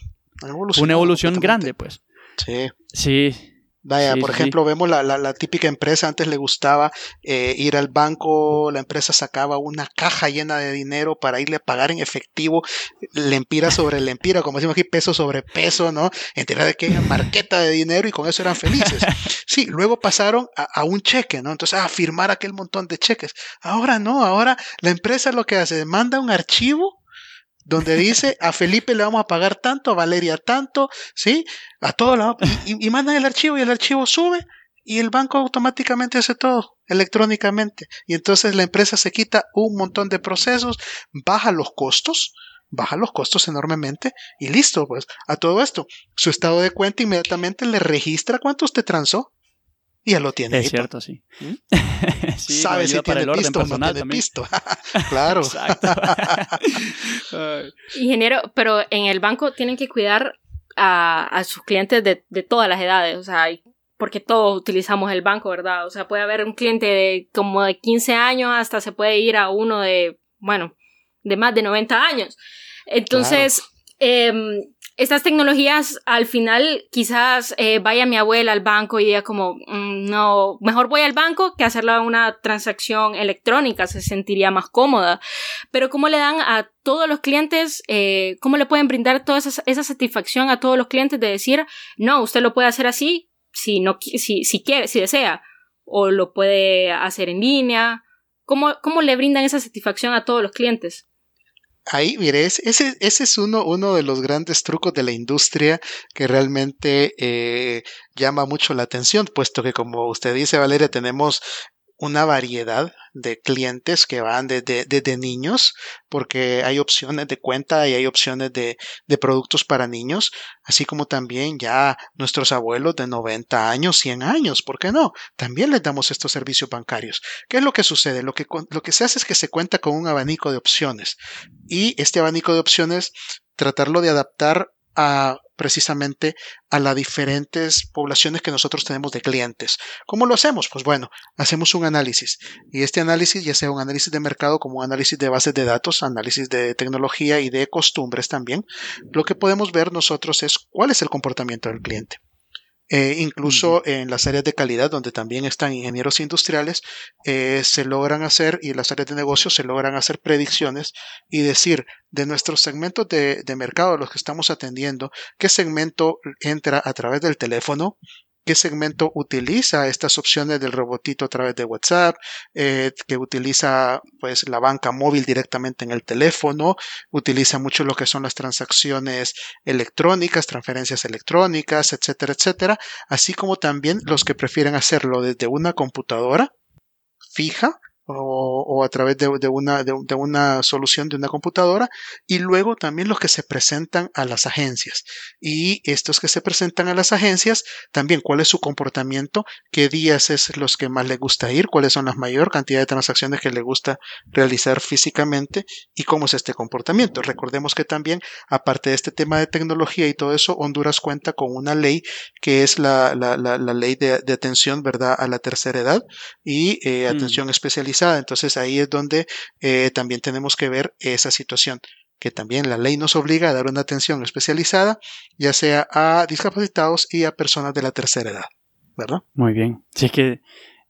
una evolución grande, pues. Sí. Sí, Vaya, por ejemplo, vemos la, la, típica empresa, antes le gustaba eh, ir al banco, la empresa sacaba una caja llena de dinero para irle a pagar en efectivo, lempira sobre lempira, como decimos aquí, peso sobre peso, ¿no? Entera de que hay marqueta de dinero y con eso eran felices. Sí, luego pasaron a, a, un cheque, ¿no? Entonces, a firmar aquel montón de cheques. Ahora no, ahora la empresa lo que hace, manda un archivo donde dice a Felipe le vamos a pagar tanto, a Valeria tanto, ¿sí? A todo lado, y, y, mandan el archivo y el archivo sube y el banco automáticamente hace todo electrónicamente. Y entonces la empresa se quita un montón de procesos, baja los costos, baja los costos enormemente y listo, pues a todo esto. Su estado de cuenta inmediatamente le registra cuánto usted transó y ya lo tiene. Es cierto, sí. ¿Mm? Sabe si tiene el pisto o no tiene pisto. claro. Ingeniero, pero en el banco tienen que cuidar a, sus clientes de, de, todas las edades, o sea, porque todos utilizamos el banco, ¿verdad? O sea, puede haber un cliente de como de 15 años hasta se puede ir a uno de, bueno, de más de 90 años. Entonces, em, estas tecnologías al final quizás eh, vaya mi abuela al banco y diga como, mm, no, mejor voy al banco que hacerlo una transacción electrónica, se sentiría más cómoda. Pero ¿cómo le dan a todos los clientes, eh, cómo le pueden brindar toda esa, satisfacción a todos los clientes de decir, no, usted lo puede hacer así si, no, si, si quiere, si desea, o lo puede hacer en línea? ¿Cómo, ¿Cómo le brindan esa satisfacción a todos los clientes? Ahí, mire, ese, ese es uno, uno de los grandes trucos de la industria que realmente eh, llama mucho la atención, puesto que como usted dice, Valeria, tenemos una variedad de clientes que van desde, niños, porque hay opciones de cuenta y hay opciones de, de, productos para niños, así como también ya nuestros abuelos de 90 años, 100 años, ¿por qué no? También les damos estos servicios bancarios. ¿Qué es lo que sucede? Lo que, lo que se hace es que se cuenta con un abanico de opciones y este abanico de opciones tratarlo de adaptar a precisamente a las diferentes poblaciones que nosotros tenemos de clientes. ¿Cómo lo hacemos? Pues bueno, hacemos un análisis y este análisis, ya sea un análisis de mercado como un análisis de bases de datos, análisis de tecnología y de costumbres también, lo que podemos ver nosotros es cuál es el comportamiento del cliente. Eh, incluso en las áreas de calidad, donde también están ingenieros industriales, eh, se logran hacer, y en las áreas de negocio se logran hacer predicciones y decir de nuestros segmentos de, de mercado, los que estamos atendiendo, qué segmento entra a través del teléfono, qué segmento utiliza estas opciones del robotito a través de WhatsApp, eh, que utiliza pues la banca móvil directamente en el teléfono, utiliza mucho lo que son las transacciones electrónicas, transferencias electrónicas, etcétera, etcétera, así como también los que prefieren hacerlo desde una computadora fija o, a través de, una, de, una solución de una computadora y luego también los que se presentan a las agencias. Y estos que se presentan a las agencias también cuál es su comportamiento qué días es los que más le gusta ir cuáles son las mayor cantidad de transacciones que le gusta realizar físicamente y cómo es este comportamiento recordemos que también aparte de este tema de tecnología y todo eso Honduras cuenta con una ley que es la, la, la, ley de, atención verdad a la tercera edad. Y eh, mm. atención entonces ahí es donde eh, también tenemos que ver esa situación que también la ley nos obliga a dar una atención especializada, ya sea a discapacitados y a personas de la tercera edad, ¿verdad? Muy bien. Si es que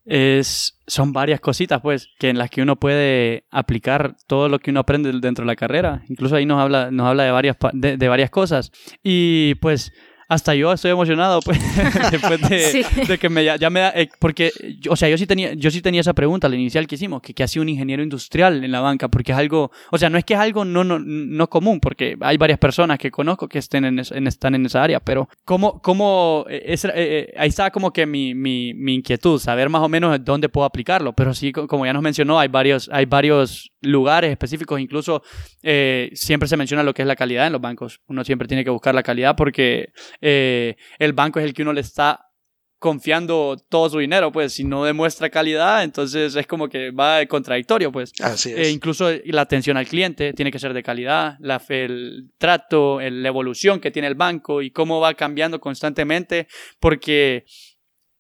es, son varias cositas, pues, que en las que uno puede aplicar todo lo que uno aprende dentro de la carrera. Incluso ahí nos habla, nos habla de varias, de varias cosas. Y pues hasta yo estoy emocionado pues, después de, que me, ya, me da, eh, porque, o sea, yo sí tenía, yo sí tenía esa pregunta al inicial que hicimos, que qué hacía un ingeniero industrial en la banca, porque es algo, o sea, no es que es algo no, no, no común, porque hay varias personas que conozco que estén en, están en esa área, pero cómo, cómo, eh, es, eh, ahí está como que mi, mi, mi, inquietud, saber más o menos dónde puedo aplicarlo, pero sí, como ya nos mencionó, hay varios, hay varios lugares específicos, incluso siempre se menciona lo que es la calidad en los bancos, uno siempre tiene que buscar la calidad porque eh, el banco es el que uno le está confiando todo su dinero, pues si no demuestra calidad, entonces es como que va contradictorio, pues. Así es. incluso la atención al cliente tiene que ser de calidad, la, el trato, la evolución que tiene el banco y cómo va cambiando constantemente, porque e,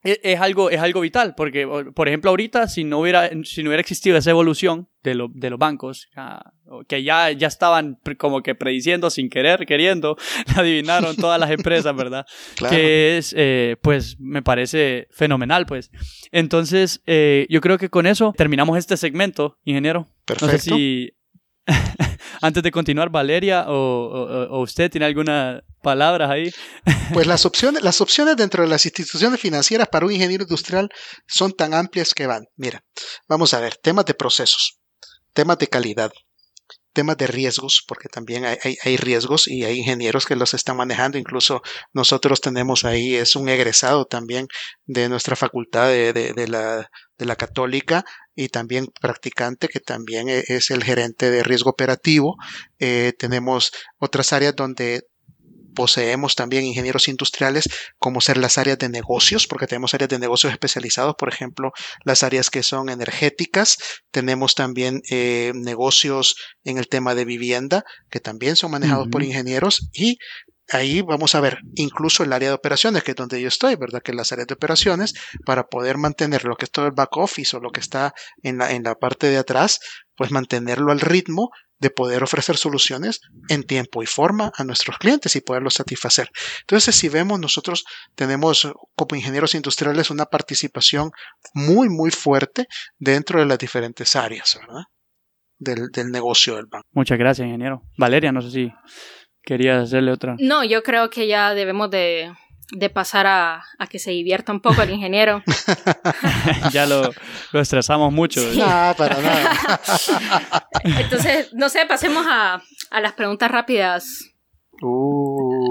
es, algo, es algo vital, porque, por ejemplo, ahorita, si no hubiera, si no hubiera existido esa evolución de, lo, de los bancos, que ya, ya estaban como que prediciendo sin querer, queriendo, adivinaron todas las empresas, ¿verdad? Que es, eh, pues, me parece fenomenal, pues. Entonces, eh, yo creo que con eso terminamos este segmento, ingeniero. Perfecto. No sé si antes de continuar, Valeria o, usted tiene alguna palabra ahí. Pues las opciones, las opciones dentro de las instituciones financieras para un ingeniero industrial son tan amplias que van. Mira, vamos a ver, temas de procesos, temas de calidad, temas de riesgos, porque también hay, riesgos y hay ingenieros que los están manejando. Incluso nosotros tenemos ahí, es un egresado también de nuestra facultad de, la, de la católica y también practicante que también e, es el gerente de riesgo operativo. Eh, tenemos otras áreas donde poseemos también ingenieros industriales como ser las áreas de negocios, porque tenemos áreas de negocios especializados, por ejemplo, las áreas que son energéticas, tenemos también eh, negocios en el tema de vivienda, que también son manejados por ingenieros y ahí vamos a ver incluso el área de operaciones, que es donde yo estoy, ¿verdad? Que las áreas de operaciones, para poder mantener lo que es todo el back office o lo que está en la, en la parte de atrás, pues mantenerlo al ritmo de poder ofrecer soluciones en tiempo y forma a nuestros clientes y poderlos satisfacer. Entonces, si vemos, nosotros tenemos como ingenieros industriales una participación muy, muy fuerte dentro de las diferentes áreas, ¿verdad? Del, del negocio del banco. Muchas gracias, ingeniero. Valeria, no sé si querías hacerle otra. No, yo creo que ya debemos de de pasar a, que se divierta un poco el ingeniero. ya lo, estresamos mucho. No, para nada. Entonces, no sé, pasemos a, las preguntas rápidas. Uh.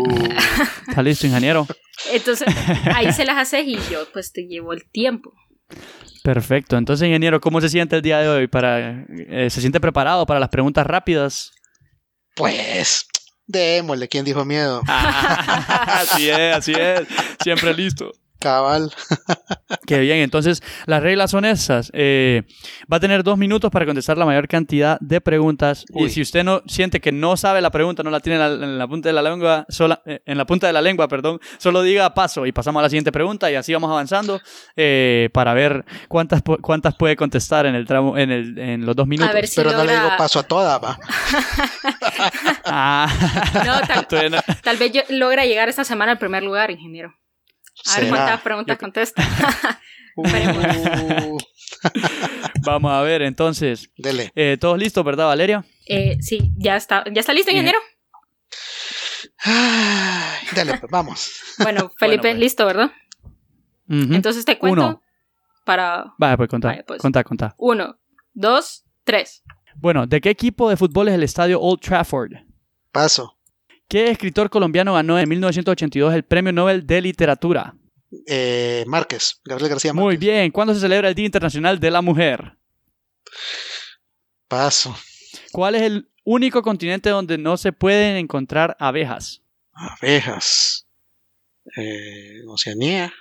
¿Está listo, ingeniero? Entonces, ahí se las haces y yo pues te llevo el tiempo. Perfecto. Entonces, ingeniero, ¿cómo se siente el día de hoy? Para, eh, ¿Se siente preparado para las preguntas rápidas? Pues Démosle, ¿quién dijo miedo? así es, así es. Siempre listo. Cabal. Qué bien, entonces las reglas son esas. Eh, va a tener dos minutos para contestar la mayor cantidad de preguntas. Y si usted no siente que no sabe la pregunta, no la tiene en la, punta de la lengua, sola, eh, en la punta de la lengua, perdón, solo diga paso y pasamos a la siguiente pregunta y así vamos avanzando eh, para ver cuántas, cuántas puede contestar en el tramo, en, el, en los dos minutos. Pero no le digo paso a todas, va. Ah. no, tal vez yo logra llegar esta semana al primer lugar, ingeniero. A ver cuántas preguntas contesta. Uh. Vamos a ver, entonces. Dele. Eh, ¿Todos listos, verdad, Valeria? Eh, sí, ya está. ¿Ya está listo, ingeniero? dale, pues vamos. Bueno, Felipe, pues. listo, ¿verdad? Entonces te cuento Uno. para... Vale, pues contá, pues. contá, contá. Uno, dos, tres. Bueno, ¿de qué equipo de fútbol es el estadio Old Trafford? Paso. ¿Qué escritor colombiano ganó en 1982 el Premio Nobel de Literatura? Eh, Márquez, Gabriel García Márquez. Muy bien. ¿Cuándo se celebra el Día Internacional de la Mujer? Paso. ¿Cuál es el único continente donde no se pueden encontrar abejas? Abejas. Eh, Oceanía.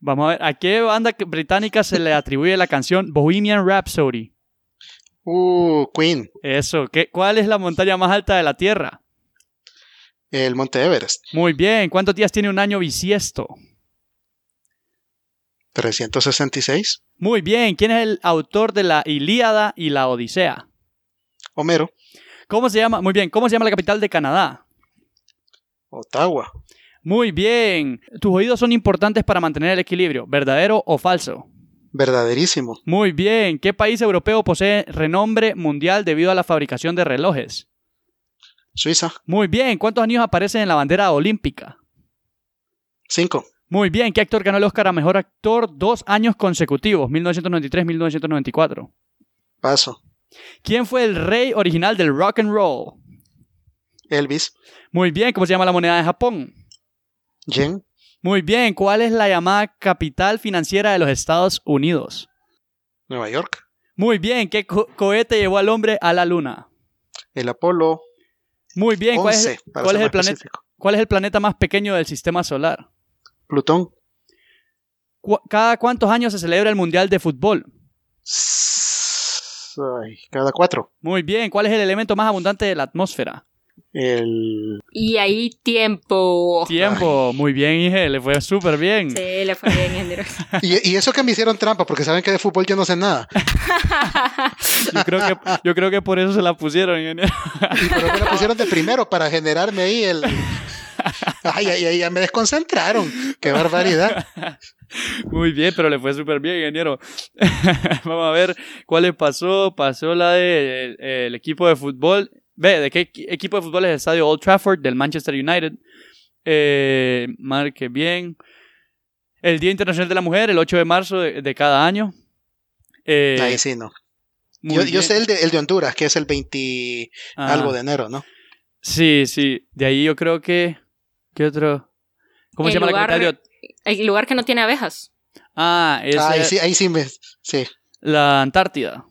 Vamos a ver, ¿a qué banda británica se le atribuye la canción Bohemian Rhapsody? Uh, Queen. Eso, ¿qué, ¿cuál es la montaña más alta de la Tierra? El Monte Everest. Muy bien. ¿Cuántos días tiene un año bisiesto? 366. Muy bien. ¿Quién es el autor de la Ilíada y la Odisea? Homero. ¿Cómo se llama? Muy bien. ¿Cómo se llama la capital de Canadá? Ottawa. Muy bien. Tus oídos son importantes para mantener el equilibrio. ¿Verdadero o falso? Verdaderísimo. Muy bien. ¿Qué país europeo posee renombre mundial debido a la fabricación de relojes? Suiza. Muy bien. ¿Cuántos años aparecen en la bandera olímpica? Cinco. Muy bien. ¿Qué actor ganó el Oscar a Mejor Actor dos años consecutivos? 1993-1994. Paso. ¿Quién fue el rey original del rock and roll? Elvis. Muy bien. ¿Cómo se llama la moneda de Japón? Yen. Muy bien. ¿Cuál es la llamada capital financiera de los Estados Unidos? Nueva York. Muy bien. ¿Qué cohete llevó al hombre a la luna? El Apolo muy bien, ¿cuál, es, el planeta, ¿cuál es el planeta más pequeño del sistema solar? Plutón. ¿Cada cuántos años se celebra el Mundial de Fútbol? cada cuatro. Muy bien, ¿cuál es el elemento más abundante de la atmósfera? El... Y ahí tiempo. Tiempo, muy bien, Ige, le fue súper bien. Sí, le fue bien, y, y eso que me hicieron trampa, porque saben que de fútbol yo no sé nada. yo, creo que, yo creo que por eso se la pusieron, ingeniero. y por eso la pusieron de primero, para generarme ahí el... Ay, ay, ay, ya me desconcentraron. Qué barbaridad. Muy bien, pero le fue súper bien, ingeniero. Vamos a ver cuál le pasó. Pasó la del de, el equipo de fútbol Ve, ¿de qué equipo de fútbol es el estadio Old Trafford? Del Manchester United. Eh, marque bien. El Día Internacional de la Mujer, el 8 de marzo de, cada año. Eh, Ahí sí, no. Yo, sé el de, el de, Honduras, que es el 20 ah. algo de enero, ¿no? Sí, sí. De ahí yo creo que. ¿Qué otro? ¿Cómo se llama la capital? El lugar que no tiene abejas. Ah, es. ahí sí, ahí sí me. Sí. La Antártida.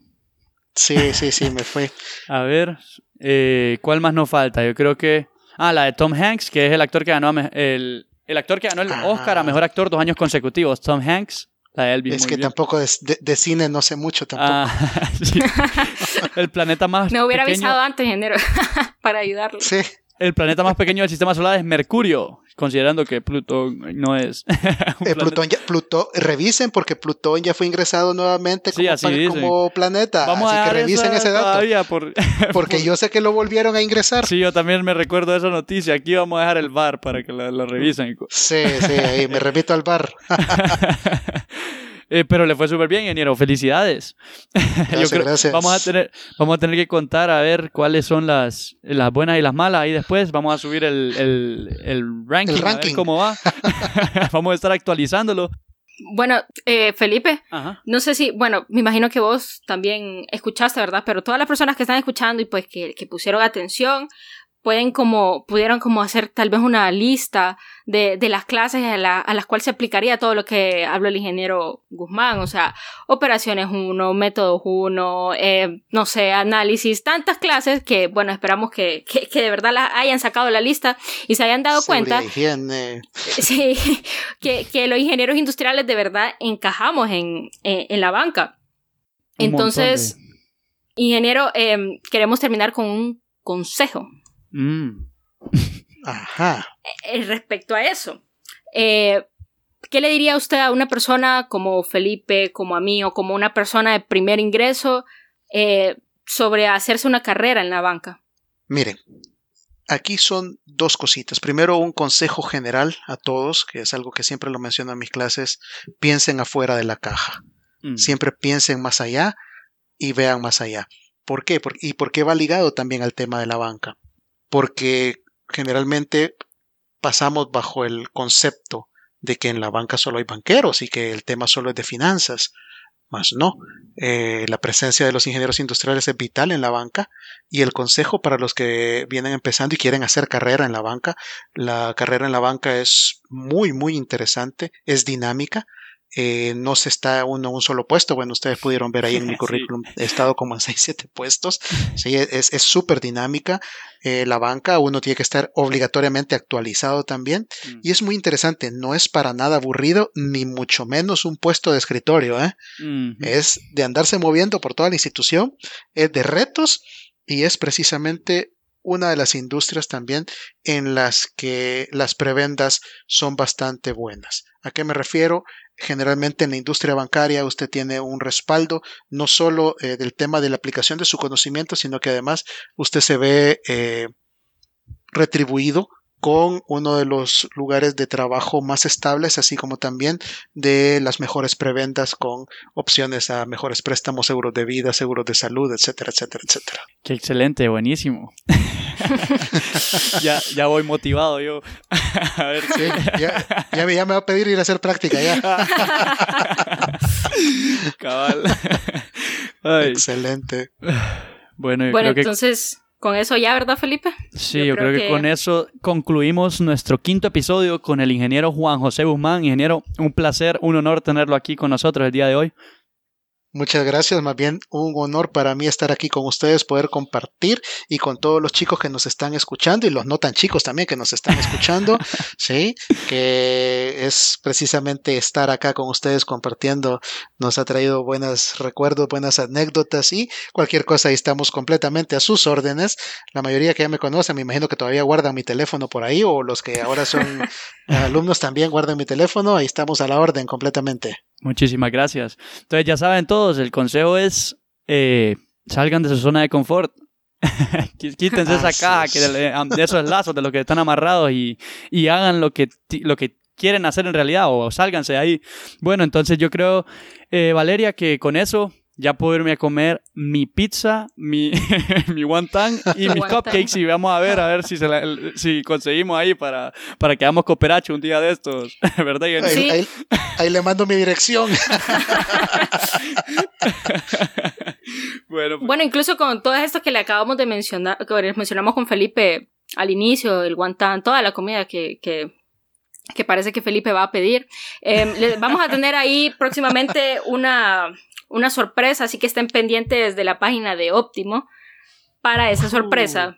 Sí, sí, sí, me fue. A ver, eh, ¿Cuál más nos falta? Yo creo que. Ah, la de Tom Hanks, que es el actor que ganó el, el actor que ganó el ah. Oscar a mejor actor dos años consecutivos. Tom Hanks. La de Elvis. Es que tampoco de, de, cine no sé mucho tampoco. Ah, El planeta más. Me hubiera avisado antes, enero, para ayudarlo. Sí. El planeta más pequeño del sistema solar es Mercurio, considerando que Plutón no es. Eh, Plutón, ya, Plutón, revisen porque Plutón ya fue ingresado nuevamente como, planeta. Vamos así a que revisen ese dato. porque yo sé que lo volvieron a ingresar. Sí, yo también me recuerdo esa noticia. Aquí vamos a dejar el bar para que lo, revisen. Sí, sí, ahí me repito al bar. Eh, pero le fue súper bien, ingeniero. Felicidades. Gracias, Vamos a, tener, vamos a tener que contar a ver cuáles son las, las buenas y las malas. Y después vamos a subir el, el, ranking, a ver cómo va. vamos a estar actualizándolo. Bueno, eh, Felipe, no sé si, bueno, me imagino que vos también escuchaste, ¿verdad? Pero todas las personas que están escuchando y pues que, que pusieron atención, pueden como, pudieran como hacer tal vez una lista de, de las clases a, las cuales se aplicaría todo lo que habló el ingeniero Guzmán, o sea, operaciones 1, métodos 1, eh, no sé, análisis, tantas clases que, bueno, esperamos que, que, de verdad las hayan sacado la lista y se hayan dado cuenta. Sí, que, que, los ingenieros industriales de verdad encajamos en, en, la banca. Entonces, ingeniero, eh, queremos terminar con un consejo Mm. Ajá. Eh, respecto a eso, eh, ¿qué le diría usted a una persona como Felipe, como a mí, o como una persona de primer ingreso eh, sobre hacerse una carrera en la banca? Miren, aquí son dos cositas. Primero, un consejo general a todos, que es algo que siempre lo menciono en mis clases, piensen afuera de la caja. Mm. Siempre piensen más allá y vean más allá. ¿Por qué? ¿Y por qué va ligado también al tema de la banca? Porque generalmente pasamos bajo el concepto de que en la banca solo hay banqueros y que el tema solo es de finanzas. Más no, eh, la presencia de los ingenieros industriales es vital en la banca y el consejo para los que vienen empezando y quieren hacer carrera en la banca, la carrera en la banca es muy, muy interesante, es dinámica, eh, no se está uno en un solo puesto. Bueno, ustedes pudieron ver ahí en mi currículum, he estado como en 6, 7 puestos. Sí, es súper dinámica. Eh, la banca, uno tiene que estar obligatoriamente actualizado también. Mm. Y es muy interesante, no es para nada aburrido, ni mucho menos un puesto de escritorio. ¿eh? Es de andarse moviendo por toda la institución, es de retos y es precisamente una de las industrias también en las que las prebendas son bastante buenas. ¿A qué me refiero? Generalmente en la industria bancaria usted tiene un respaldo no solo eh, del tema de la aplicación de su conocimiento, sino que además usted se ve eh, retribuido con uno de los lugares de trabajo más estables, así como también de las mejores preventas con opciones a mejores préstamos, seguros de vida, seguros de salud, etcétera, etcétera, etcétera. Qué excelente, buenísimo. ya, ya voy motivado yo. a ver. Sí, ya, ya, me, va a pedir ir a hacer práctica ya. Cabal. Excelente. Bueno, bueno entonces... Con eso ya, ¿verdad, Felipe? Sí, yo, creo, que, con eso concluimos nuestro quinto episodio con el ingeniero Juan José Guzmán. Ingeniero, un placer, un honor tenerlo aquí con nosotros el día de hoy. Muchas gracias, más bien un honor para mí estar aquí con ustedes, poder compartir y con todos los chicos que nos están escuchando y los no tan chicos también que nos están escuchando, sí, que es precisamente estar acá con ustedes compartiendo, nos ha traído buenos recuerdos, buenas anécdotas y cualquier cosa ahí estamos completamente a sus órdenes. La mayoría que ya me conocen, me imagino que todavía guardan mi teléfono por ahí o los que ahora son alumnos también guardan mi teléfono, ahí estamos a la orden completamente. Muchísimas gracias. Entonces ya saben todos, el consejo es eh, salgan de su zona de confort. Quítense esa caja que de, esos lazos de los que están amarrados y, y hagan lo que, lo que quieren hacer en realidad o sálganse de ahí. Bueno, entonces yo creo, eh, Valeria, que con eso ya puedo irme a comer mi pizza, mi, mi wonton y mis cupcakes y vamos a ver a ver si, si conseguimos ahí para, para que hagamos cooperacho un día de estos, ¿verdad? Ahí, ahí, le mando mi dirección. bueno, pues. bueno, incluso con todo esto que le acabamos de mencionar, que mencionamos con Felipe al inicio, el wonton, toda la comida que, que que parece que Felipe va a pedir. Eh, vamos a tener ahí próximamente una, una sorpresa, así que estén pendientes de la página de Óptimo para esa sorpresa.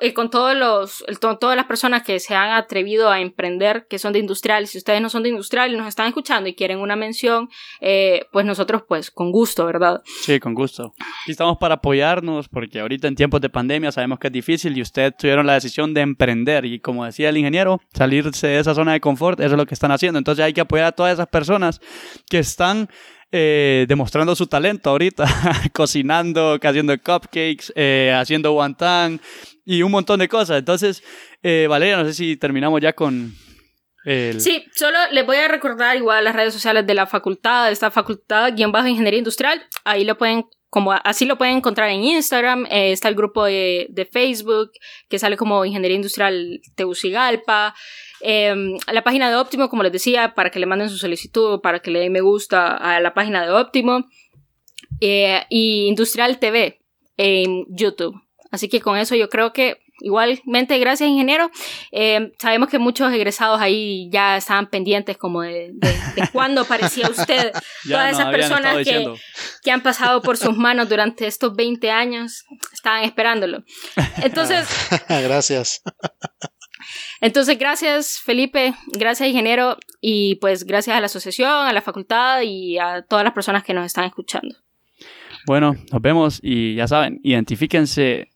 eh, con todos los, todas las personas que se han atrevido a emprender, que son de industrial, si ustedes no son de industrial y nos están escuchando y quieren una mención, eh, pues nosotros pues con gusto, ¿verdad? Sí, con gusto. Y estamos para apoyarnos porque ahorita en tiempos de pandemia sabemos que es difícil y ustedes tuvieron la decisión de emprender y como decía el ingeniero, salirse de esa zona de confort, eso es lo que están haciendo. Entonces hay que apoyar a todas esas personas que están eh, demostrando su talento ahorita, cocinando, haciendo cupcakes, eh, haciendo wonton y un montón de cosas. Entonces, eh, Valeria, no sé si terminamos ya con... El... Sí, solo les voy a recordar igual las redes sociales de la facultad, de esta facultad, guion bajo ingeniería industrial. Ahí lo pueden como así lo pueden encontrar en Instagram, está el grupo de, de, Facebook que sale como Ingeniería Industrial Tegucigalpa, Em, la página de Óptimo, como les decía, para que le manden su solicitud, para que le den me gusta a la página de Óptimo. Eh, y Industrial TV en YouTube. Así que con eso yo creo que igualmente, gracias ingeniero. Em, sabemos que muchos egresados ahí ya estaban pendientes como de, de, cuándo aparecía usted. Todas esas personas que, que, han pasado por sus manos durante estos 20 años estaban esperándolo. Entonces... gracias. Entonces, gracias Felipe, gracias ingeniero y pues gracias a la asociación, a la facultad y a todas las personas que nos están escuchando. Bueno, nos vemos y ya saben, identifíquense